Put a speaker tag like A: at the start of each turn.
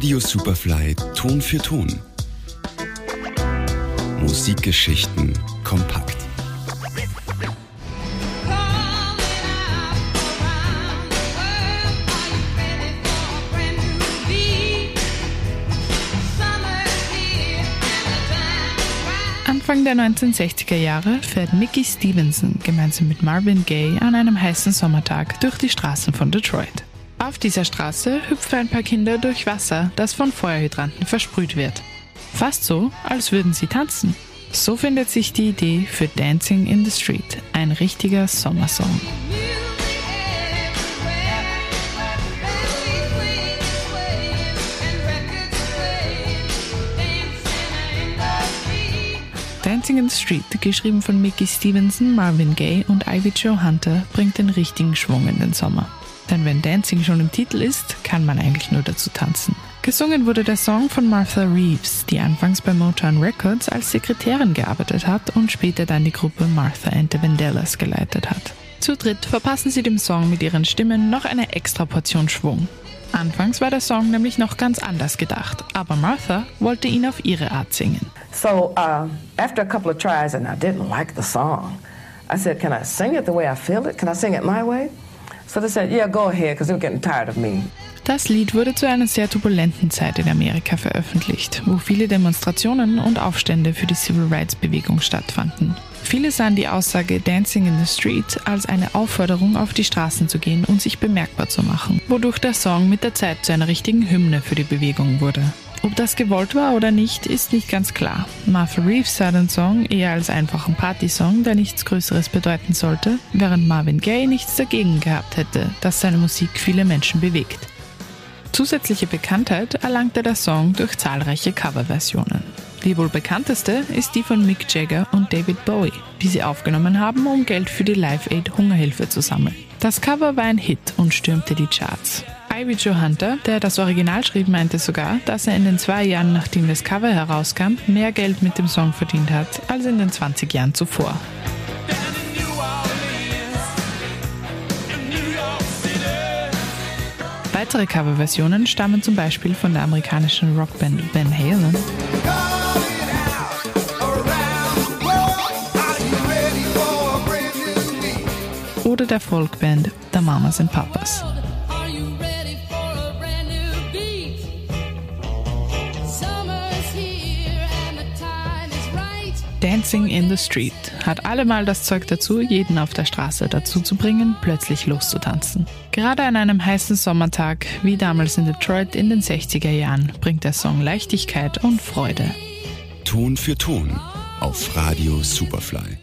A: Radio Superfly Ton für Ton. Musikgeschichten kompakt.
B: Anfang der 1960er Jahre fährt Mickey Stevenson gemeinsam mit Marvin Gaye an einem heißen Sommertag durch die Straßen von Detroit. Auf dieser Straße hüpfen ein paar Kinder durch Wasser, das von Feuerhydranten versprüht wird. Fast so, als würden sie tanzen. So findet sich die Idee für Dancing in the Street, ein richtiger Sommersong. Dancing in the Street, geschrieben von Mickey Stevenson, Marvin Gaye und Ivy Joe Hunter, bringt den richtigen Schwung in den Sommer. Denn wenn Dancing schon im Titel ist, kann man eigentlich nur dazu tanzen. Gesungen wurde der Song von Martha Reeves, die anfangs bei Motown Records als Sekretärin gearbeitet hat und später dann die Gruppe Martha and the Vandellas geleitet hat. Zu dritt verpassen sie dem Song mit ihren Stimmen noch eine extra Portion Schwung. Anfangs war der Song nämlich noch ganz anders gedacht, aber Martha wollte ihn auf ihre Art singen.
C: So uh, after a couple of tries and I didn't like the song, I said, "Can I sing it the way I feel it? Can I sing it my way?" So they said, "Yeah, go ahead," because they were getting tired of me.
B: Das Lied wurde zu einer sehr turbulenten Zeit in Amerika veröffentlicht, wo viele Demonstrationen und Aufstände für die Civil Rights Bewegung stattfanden. Viele sahen die Aussage Dancing in the Street als eine Aufforderung, auf die Straßen zu gehen und sich bemerkbar zu machen, wodurch der Song mit der Zeit zu einer richtigen Hymne für die Bewegung wurde. Ob das gewollt war oder nicht, ist nicht ganz klar. Martha Reeves sah den Song eher als einfachen Partysong, der nichts Größeres bedeuten sollte, während Marvin Gaye nichts dagegen gehabt hätte, dass seine Musik viele Menschen bewegt. Zusätzliche Bekanntheit erlangte der Song durch zahlreiche Coverversionen. Die wohl bekannteste ist die von Mick Jagger und David Bowie, die sie aufgenommen haben, um Geld für die Live Aid Hungerhilfe zu sammeln. Das Cover war ein Hit und stürmte die Charts. Ivy Joe Hunter, der das Original schrieb, meinte sogar, dass er in den zwei Jahren, nachdem das Cover herauskam, mehr Geld mit dem Song verdient hat als in den 20 Jahren zuvor. Weitere Coverversionen stammen zum Beispiel von der amerikanischen Rockband Van Halen oder der Folkband The Mamas and Papas. Dancing in the Street hat allemal das Zeug dazu, jeden auf der Straße dazu zu bringen, plötzlich loszutanzen. Gerade an einem heißen Sommertag, wie damals in Detroit in den 60er Jahren, bringt der Song Leichtigkeit und Freude.
A: Ton für Ton auf Radio Superfly.